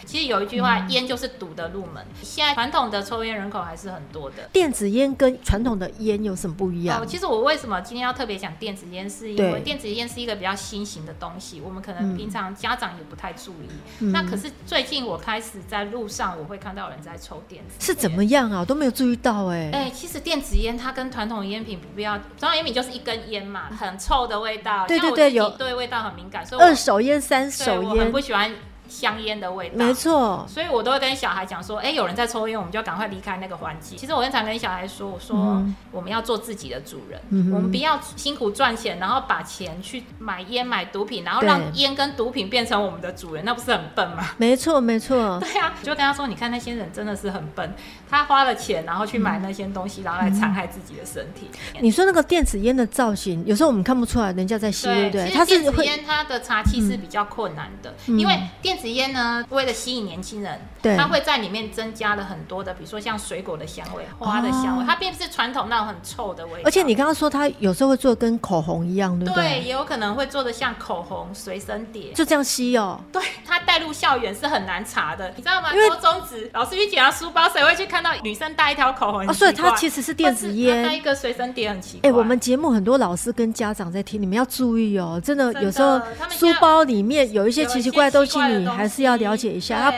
其实有一句话，烟、嗯、就是毒的入门。现在传统的抽烟人口还是很多的。电子烟跟传统的烟有什么不一样？哦，其实我为什么今天要特别讲电子烟，是因为电子烟是一个比较新型的东西，我们可能平常家长也不太注意。嗯、那可是最近我开始在路上，我会看到有人在抽电子。是怎么样啊？我都没有注意到哎、欸。哎、欸，其实电子烟它跟传统烟品不必要，传统烟品就是一根烟嘛，很臭的味道。对对对，有对味道很敏感，所以二手烟、三手烟，我很不喜欢。香烟的味道，没错，所以我都会跟小孩讲说，哎、欸，有人在抽烟，我们就要赶快离开那个环境。其实我经常跟小孩说，我说、嗯、我们要做自己的主人，嗯、我们不要辛苦赚钱，然后把钱去买烟、买毒品，然后让烟跟毒品变成我们的主人，那不是很笨吗？没错，没错。对呀、啊，就跟他说，你看那些人真的是很笨，他花了钱，然后去买那些东西，然后来残害自己的身体。嗯、你说那个电子烟的造型，有时候我们看不出来人家在吸，对不对？其实电子烟它的查气是比较困难的，嗯、因为电子烟呢。为了吸引年轻人，对，它会在里面增加了很多的，比如说像水果的香味、花的香味，哦、它并不是传统那种很臭的味道。而且你刚刚说它有时候会做的跟口红一样，对不对？对，也有可能会做的像口红随身碟，就这样吸哦。对，它带入校园是很难查的，你知道吗？因为中职老师去检查书包，谁会去看到女生带一条口红？哦，所以它其实是电子烟，带一个随身碟很奇怪。哎、欸，我们节目很多老师跟家长在听，你们要注意哦，真的，真的有时候书包里面有一些奇奇怪怪的东西，你还是要了解一下。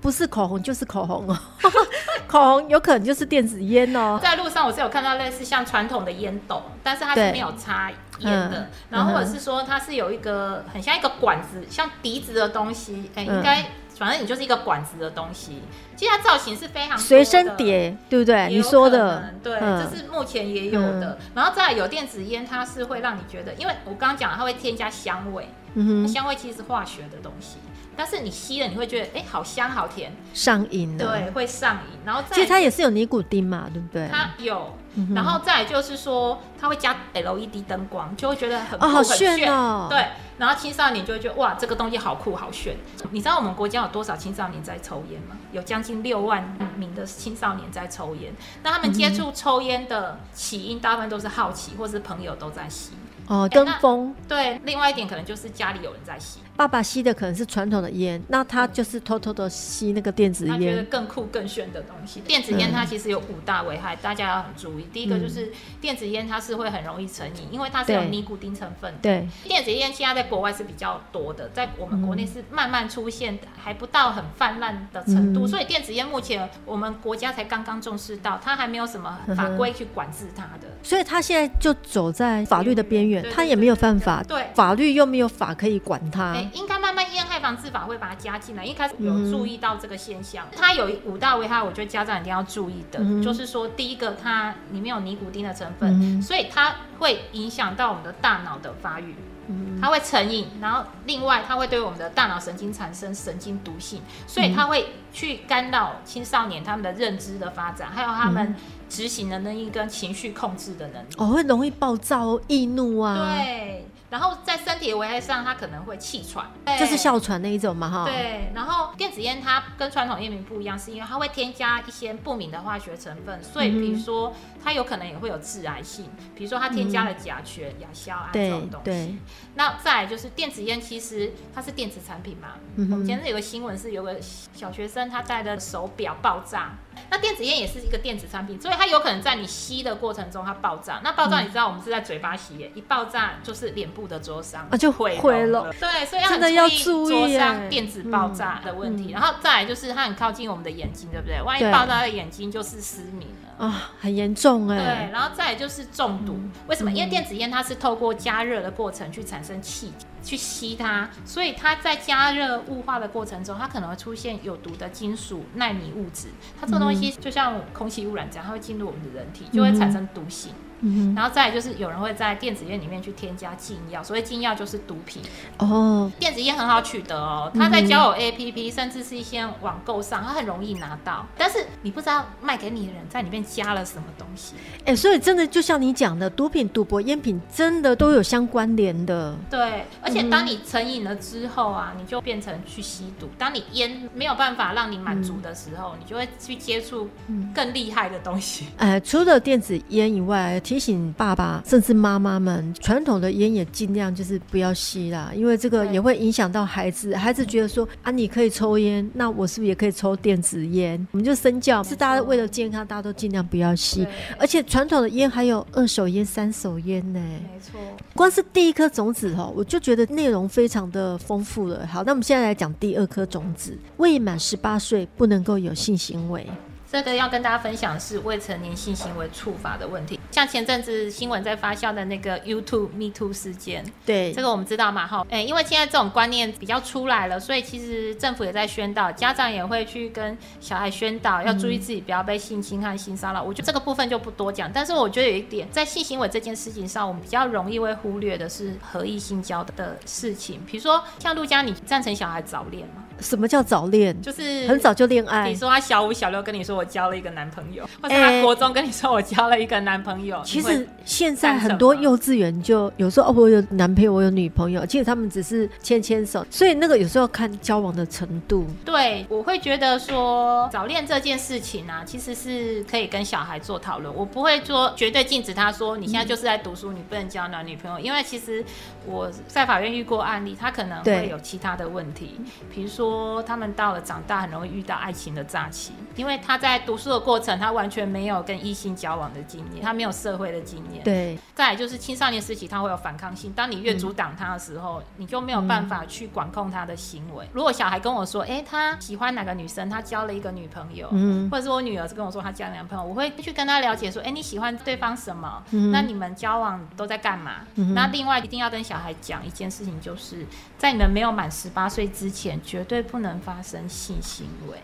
不是口红就是口红哦，口红有可能就是电子烟哦。在路上我是有看到类似像传统的烟斗，但是它是没有插烟的，嗯、然后或者是说它是有一个很像一个管子，像笛子的东西，哎、欸，应该反正你就是一个管子的东西。其实它造型是非常随身碟，对不对？你说的，对，嗯、这是目前也有的。嗯、然后再来有电子烟，它是会让你觉得，因为我刚刚讲了，它会添加香味，嗯哼，香味其实是化学的东西。但是你吸了，你会觉得哎、欸，好香好甜，上瘾了。对，会上瘾。然后再其实它也是有尼古丁嘛，对不对？它有。嗯、然后再就是说，它会加 LED 灯光，就会觉得很酷、哦、好炫，很炫哦。对。然后青少年就会觉得哇，这个东西好酷好炫。你知道我们国家有多少青少年在抽烟吗？有将近六万名的青少年在抽烟。那他们接触抽烟的起因，大部分都是好奇，或是朋友都在吸。哦，跟风。对，另外一点可能就是家里有人在吸。爸爸吸的可能是传统的烟，那他就是偷偷的吸那个电子烟，他觉得更酷更炫的东西。电子烟它其实有五大危害，嗯、大家要很注意。第一个就是电子烟它是会很容易成瘾，因为它是有尼古丁成分。对，电子烟现在在国外是比较多的，在我们国内是慢慢出现，还不到很泛滥的程度。嗯、所以电子烟目前我们国家才刚刚重视到，它还没有什么法规去管制它的。所以它现在就走在法律的边缘，它也没有犯法，对，法律又没有法可以管它。应该慢慢烟害防治法会把它加进来。一开始有注意到这个现象，嗯、它有五大危害，我觉得家长一定要注意的，嗯、就是说，第一个，它里面有尼古丁的成分，嗯、所以它会影响到我们的大脑的发育，嗯、它会成瘾，然后另外它会对我们的大脑神经产生神经毒性，所以它会去干扰青少年他们的认知的发展，还有他们执行的能力跟情绪控制的能力。哦，会容易暴躁、易怒啊。对。然后在身体的危害上，它可能会气喘，就是哮喘那一种嘛，哈。对，然后电子烟它跟传统烟民不一样，是因为它会添加一些不明的化学成分，所以比如说它有可能也会有致癌性，比如说它添加了甲醛、亚硝胺这种东西。对。那再来就是电子烟，其实它是电子产品嘛。嗯、我们前阵有个新闻是有个小学生他戴的手表爆炸。那电子烟也是一个电子产品，所以它有可能在你吸的过程中它爆炸。那爆炸你知道我们是在嘴巴吸烟，一爆炸就是脸部的灼伤啊，就毁了。对，所以真的要注意灼伤电子爆炸的问题。然后再来就是它很靠近我们的眼睛，对不对？万一爆炸的眼睛就是失明了啊，很严重哎。对，然后再来就是中毒。为什么？因为电子烟它是透过加热的过程去产生气体。去吸它，所以它在加热雾化的过程中，它可能会出现有毒的金属、纳米物质。它这个东西就像空气污染这样，它会进入我们的人体，就会产生毒性。嗯，然后再来就是有人会在电子烟里面去添加禁药，所谓禁药就是毒品哦。电子烟很好取得哦，它在交友 APP，甚至是一些网购上，它很容易拿到。但是你不知道卖给你的人在里面加了什么东西。哎、欸，所以真的就像你讲的，毒品、赌博、烟品真的都有相关联的。对，而且当你成瘾了之后啊，你就变成去吸毒。当你烟没有办法让你满足的时候，嗯、你就会去接触更厉害的东西。哎、呃，除了电子烟以外，提醒爸爸甚至妈妈们，传统的烟也尽量就是不要吸啦，因为这个也会影响到孩子。孩子觉得说啊，你可以抽烟，那我是不是也可以抽电子烟？我们就身教，是大家为了健康，大家都尽量不要吸。而且传统的烟还有二手烟、三手烟呢。没错，光是第一颗种子哦，我就觉得内容非常的丰富了。好，那我们现在来讲第二颗种子，未满十八岁不能够有性行为。这个要跟大家分享是未成年性行为处罚的问题，像前阵子新闻在发酵的那个 YouTube Me Too 事件，对，这个我们知道嘛，哈，哎，因为现在这种观念比较出来了，所以其实政府也在宣导，家长也会去跟小孩宣导，要注意自己不要被性侵和、性骚扰。我觉得这个部分就不多讲，但是我觉得有一点，在性行为这件事情上，我们比较容易会忽略的是合意性交的事情，比如说像陆佳，你赞成小孩早恋吗？什么叫早恋？就是很早就恋爱。你说他小五、小六跟你说我交了一个男朋友，或者他国中跟你说我交了一个男朋友。其实现在很多幼稚园就有时候哦，我有男朋友，我有女朋友，其实他们只是牵牵手，所以那个有时候看交往的程度。对，我会觉得说早恋这件事情啊，其实是可以跟小孩做讨论。我不会说绝对禁止他说你现在就是在读书，你不能交男女朋友，因为其实我在法院遇过案例，他可能会有其他的问题，比如说。说他们到了长大，很容易遇到爱情的诈欺，因为他在读书的过程，他完全没有跟异性交往的经验，他没有社会的经验。对，再来就是青少年时期，他会有反抗性。当你越阻挡他的时候，嗯、你就没有办法去管控他的行为。嗯、如果小孩跟我说，哎、欸，他喜欢哪个女生，他交了一个女朋友，嗯，或者是我女儿是跟我说她交了男朋友，我会去跟他了解说，哎、欸，你喜欢对方什么？嗯、那你们交往都在干嘛？嗯、那另外一定要跟小孩讲一件事情，就是在你们没有满十八岁之前，绝对。不能发生性行为。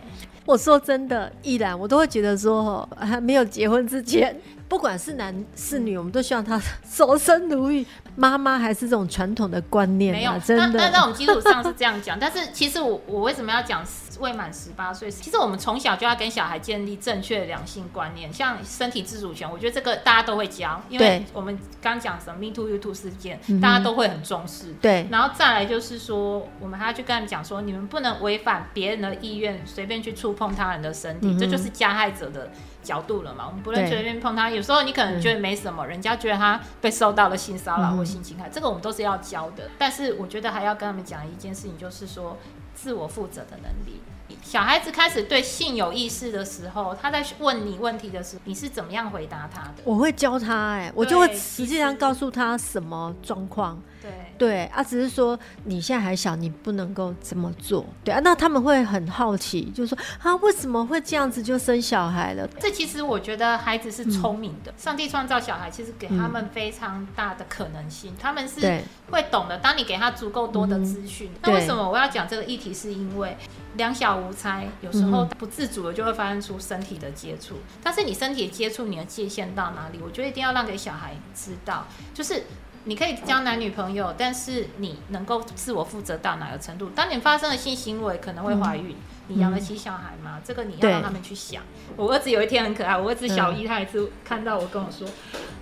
我说真的，依然我都会觉得说，还没有结婚之前，不管是男是女，我们都希望他守 身如玉。妈妈还是这种传统的观念，没有真的。那那种基础上是这样讲，但是其实我我为什么要讲未满十八岁？其实我们从小就要跟小孩建立正确的两性观念，像身体自主权，我觉得这个大家都会教，因为我们刚讲什么 Me Too You Too 事件，大家都会很重视。对，然后再来就是说，我们还要去跟他们讲说，你们不能违反别人的意愿，随便去触碰他人的身体，嗯、这就是加害者的角度了嘛。我们不能随便碰他，有时候你可能觉得没什么，人家觉得他被受到了性骚扰或性侵害，这个我们都是要教的。但是我觉得还要跟他们讲一件事情，就是说自我负责的能力。小孩子开始对性有意识的时候，他在问你问题的时候，你是怎么样回答他的？我会教他、欸，哎，我就会实际上告诉他什么状况。对对啊，只是说你现在还小，你不能够这么做。对啊，那他们会很好奇，就是说啊，为什么会这样子就生小孩了？这其实我觉得孩子是聪明的，嗯、上帝创造小孩其实给他们非常大的可能性，嗯、他们是会懂的。当你给他足够多的资讯，嗯、那为什么我要讲这个议题？是因为两小无猜，有时候不自主的就会发生出身体的接触。但是你身体的接触，你的界限到哪里？我觉得一定要让给小孩知道，就是。你可以交男女朋友，但是你能够自我负责到哪个程度？当你发生了性行为，可能会怀孕，嗯、你养得起小孩吗？嗯、这个你要让他们去想。我儿子有一天很可爱，我儿子小一，他一次看到我跟我说，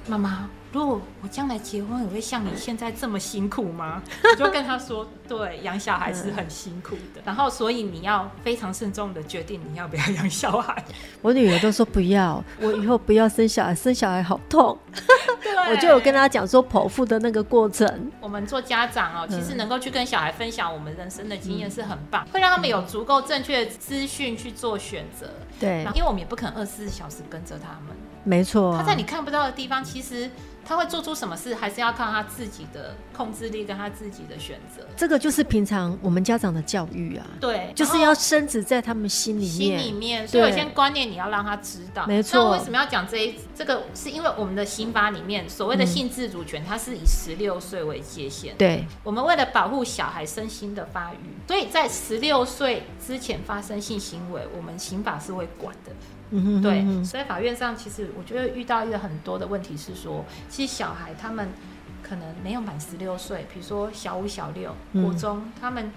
妈妈。如果我将来结婚，也会像你现在这么辛苦吗？我就跟他说，对，养小孩是很辛苦的。然后，所以你要非常慎重的决定你要不要养小孩。我女儿都说不要，我以后不要生小孩，生小孩好痛。我就有跟她讲说剖腹的那个过程。我们做家长哦，其实能够去跟小孩分享我们人生的经验是很棒，会让他们有足够正确的资讯去做选择。对，因为我们也不可能二十四小时跟着他们。没错，他在你看不到的地方，其实。他会做出什么事，还是要靠他自己的控制力跟他自己的选择。这个就是平常我们家长的教育啊，对，就是要深植在他们心里面。心里面，所以有些观念你要让他知道。没错。那为什么要讲这一？这个是因为我们的刑法里面所谓的性自主权，嗯、它是以十六岁为界限。对。我们为了保护小孩身心的发育，所以在十六岁之前发生性行为，我们刑法是会管的。对，所以法院上其实我觉得遇到一个很多的问题是说，其实小孩他们可能没有满十六岁，比如说小五、小六、国中，嗯、他们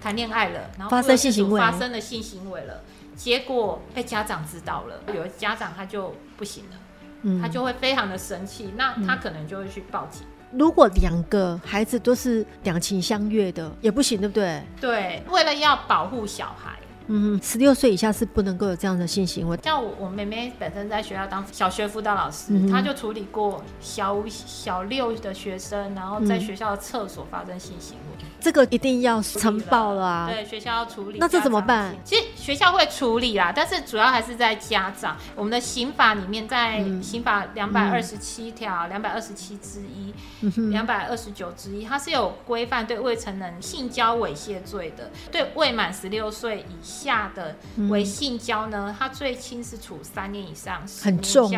谈恋爱了，然后发生性行为，发生了性行为了，结果被家长知道了，有的家长他就不行了，嗯、他就会非常的生气，那他可能就会去报警。如果两个孩子都是两情相悦的，也不行，对不对？对，为了要保护小孩。嗯，十六岁以下是不能够有这样的性行为。像我，我妹妹本身在学校当小学辅导老师，嗯、她就处理过小五、小六的学生，然后在学校的厕所发生性行为。嗯这个一定要呈报了啊！对，学校要处理。那这怎么办？其实学校会处理啦，但是主要还是在家长。我们的刑法里面，在刑法两百二十七条、两百二十七之一、两百二十九之一，它是有规范对未成年性交猥亵罪的。对未满十六岁以下的为性交呢，它最轻是处三年以上，很重，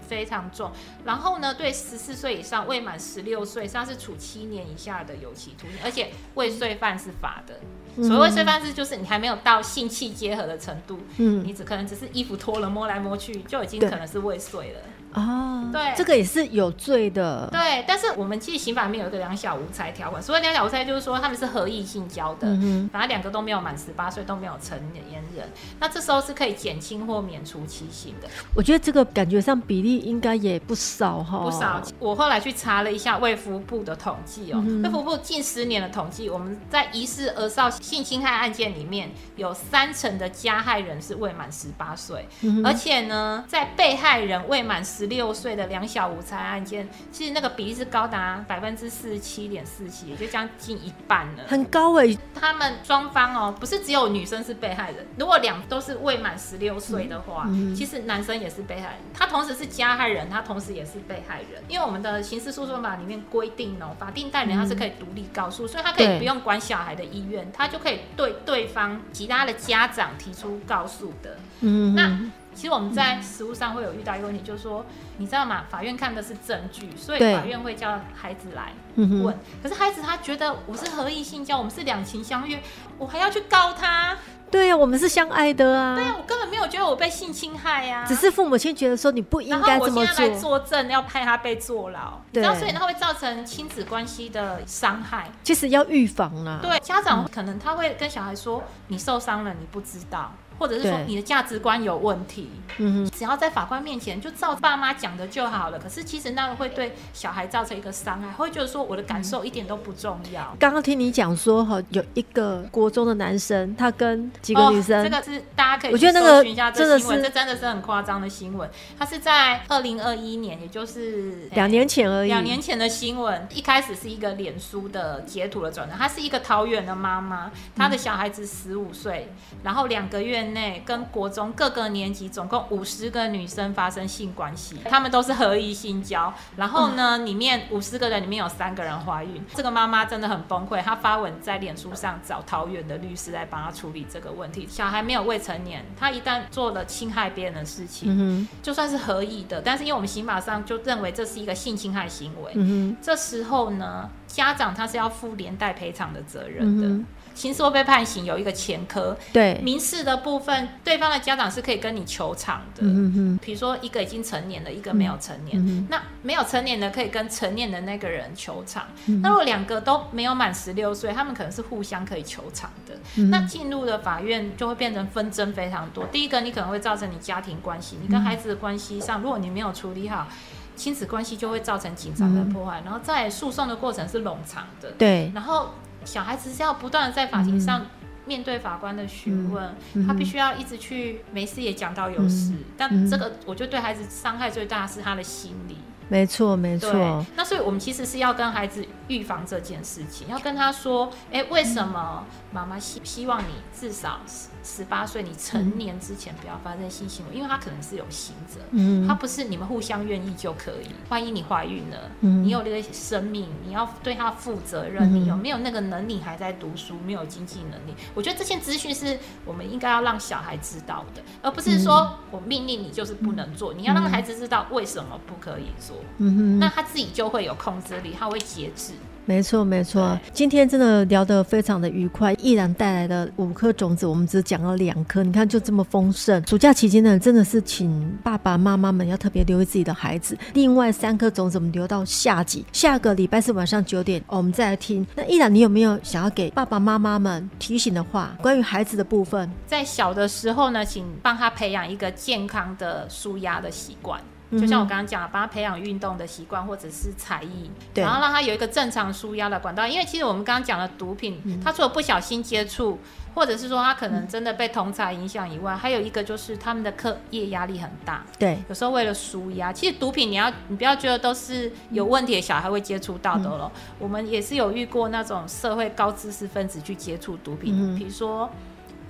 非常重。然后呢，对十四岁以上未满十六岁，它是处七年以下的有期徒刑，而且。未遂犯是罚的，所谓未遂犯是就是你还没有到性器结合的程度，嗯，你只可能只是衣服脱了摸来摸去就已经可能是未遂了。哦，对，这个也是有罪的。对，但是我们其实刑法里面有一个两小无猜条款，所谓两小无猜就是说他们是合意性交的，嗯，反正两个都没有满十八岁，都没有成年人，那这时候是可以减轻或免除其刑的。我觉得这个感觉上比例应该也不少哈，不少。我后来去查了一下卫福部的统计哦，卫福部近十年的统计，我们在疑似儿少性侵害案件里面有三成的加害人是未满十八岁，而且呢，在被害人未满十六岁的两小无猜案件，其实那个比例是高达百分之四十七点四七，也就将近一半了，很高哎、欸。他们双方哦，不是只有女生是被害人，如果两都是未满十六岁的话，嗯嗯、其实男生也是被害人，他同时是加害人，他同时也是被害人。因为我们的刑事诉讼法里面规定哦，法定代理人他是可以独立告诉，嗯、所以他可以不用管小孩的意愿，他就可以对对方其他的家长提出告诉的。嗯，那。其实我们在实务上会有遇到一个问题，就是说，你知道吗？法院看的是证据，所以法院会叫孩子来问。可是孩子他觉得我是合意性交，我们是两情相悦，我还要去告他？对呀，我们是相爱的啊。对呀，我根本没有觉得我被性侵害呀。只是父母亲觉得说你不应该这么做。然后我现在来作证，要派他被坐牢。对，所以他会造成亲子关系的伤害。其实要预防啊。对，家长可能他会跟小孩说：“你受伤了，你不知道。”或者是说你的价值观有问题，嗯哼，只要在法官面前就照爸妈讲的就好了。可是其实那个会对小孩造成一个伤害，会觉得说我的感受一点都不重要。刚刚听你讲说哈，有一个国中的男生，他跟几个女生，这个是大家可以去搜寻一下这个新闻，这真的是很夸张的新闻。他是在二零二一年，也就是两年前而已，两年前的新闻。一开始是一个脸书的截图的转载，他是一个桃园的妈妈，他的小孩子十五岁，然后两个月。内跟国中各个年级总共五十个女生发生性关系，他们都是合意性交。然后呢，里面五十个人里面有三个人怀孕。这个妈妈真的很崩溃，她发文在脸书上找桃园的律师来帮她处理这个问题。小孩没有未成年，她一旦做了侵害别人的事情，嗯、就算是合意的，但是因为我们刑法上就认为这是一个性侵害行为。嗯、这时候呢，家长他是要负连带赔偿的责任的。嗯刑事会被判刑有一个前科，对民事的部分，对方的家长是可以跟你求偿的。嗯嗯，比如说一个已经成年了，一个没有成年，嗯、那没有成年的可以跟成年的那个人求偿。嗯、那如果两个都没有满十六岁，他们可能是互相可以求偿的。嗯、那进入了法院就会变成纷争非常多。第一个，你可能会造成你家庭关系，你跟孩子的关系上，如果你没有处理好。亲子关系就会造成紧张跟破坏，嗯、然后在诉讼的过程是冗长的。对，然后小孩子是要不断的在法庭上面对法官的询问，嗯、他必须要一直去没事也讲到有事，嗯、但这个我觉得对孩子伤害最大的是他的心理。没错，没错。那所以我们其实是要跟孩子预防这件事情，要跟他说，哎，为什么妈妈希希望你至少十八岁，你成年之前不要发生性行为，因为他可能是有刑责，嗯，他不是你们互相愿意就可以。万一你怀孕了，嗯，你有这个生命，你要对他负责任，你有没有那个能力还在读书，没有经济能力？我觉得这些资讯是我们应该要让小孩知道的，而不是说我命令你就是不能做，你要让孩子知道为什么不可以做，嗯哼，那他自己就会有控制力，他会节制。没错，没错。今天真的聊得非常的愉快。毅然带来的五颗种子，我们只讲了两颗，你看就这么丰盛。暑假期间呢，真的是请爸爸妈妈们要特别留意自己的孩子。另外三颗种子，我们留到下集，下个礼拜四晚上九点，哦，我们再来听。那毅然，你有没有想要给爸爸妈妈们提醒的话？关于孩子的部分，在小的时候呢，请帮他培养一个健康的舒压的习惯。就像我刚刚讲，帮他培养运动的习惯，或者是才艺，然后让他有一个正常舒压的管道。因为其实我们刚刚讲的毒品，嗯、他除了不小心接触，或者是说他可能真的被同侪影响以外，嗯、还有一个就是他们的课业压力很大。对，有时候为了舒压，其实毒品你要你不要觉得都是有问题的小孩会接触到的了。嗯、我们也是有遇过那种社会高知识分子去接触毒品，比、嗯、如说。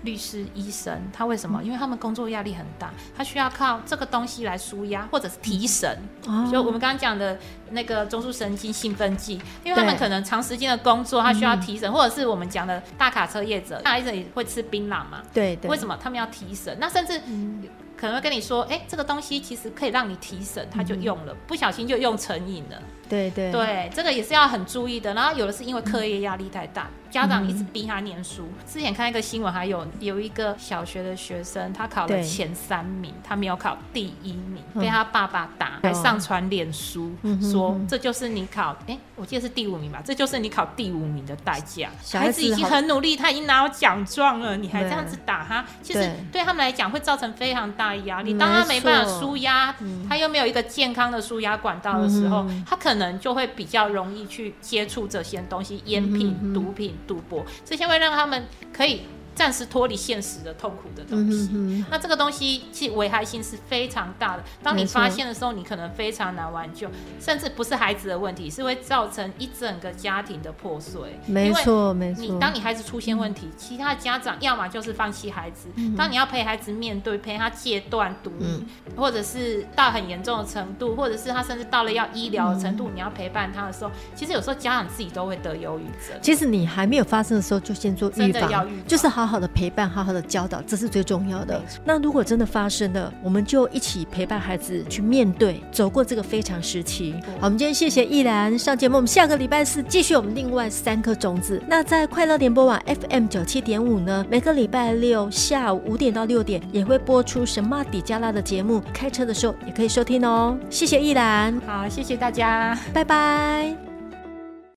律师、医生，他为什么？因为他们工作压力很大，他需要靠这个东西来舒压，或者是提神。哦，就我们刚刚讲的那个中枢神经兴奋剂，因为他们可能长时间的工作，他需要提神，或者是我们讲的大卡车业者，大卡车也会吃槟榔嘛？对对。为什么他们要提神？那甚至可能会跟你说，哎，这个东西其实可以让你提神，他就用了，不小心就用成瘾了。对对对，这个也是要很注意的。然后有的是因为课业压力太大。家长一直逼他念书。嗯、之前看一个新闻，还有有一个小学的学生，他考了前三名，他没有考第一名，嗯、被他爸爸打，还上传脸书，嗯、说这就是你考，哎、欸，我记得是第五名吧，这就是你考第五名的代价。孩，孩子已经很努力，他已经拿到奖状了，你还这样子打他，其实对他们来讲会造成非常大的压力。对当他没办法舒压，嗯、他又没有一个健康的舒压管道的时候，嗯、他可能就会比较容易去接触这些东西，烟品、嗯、毒品。赌博，这些会让他们可以。暂时脱离现实的痛苦的东西，嗯、哼哼，那这个东西其实危害性是非常大的。当你发现的时候，你可能非常难挽救，甚至不是孩子的问题，是会造成一整个家庭的破碎。没错，没错。你当你孩子出现问题，其他的家长要么就是放弃孩子。嗯、当你要陪孩子面对，陪他戒断毒瘾，嗯、或者是到很严重的程度，或者是他甚至到了要医疗的程度，嗯、你要陪伴他的时候，其实有时候家长自己都会得忧郁症。其实你还没有发生的时候，就先做预防，就是好。好好的陪伴，好好的教导，这是最重要的。那如果真的发生了，我们就一起陪伴孩子去面对，走过这个非常时期。好，我们今天谢谢毅然上节目，我们下个礼拜四继续我们另外三颗种子。那在快乐联播网 FM 九七点五呢，每个礼拜六下午五点到六点也会播出神马底加拉的节目，开车的时候也可以收听哦。谢谢毅然，好，谢谢大家，拜拜。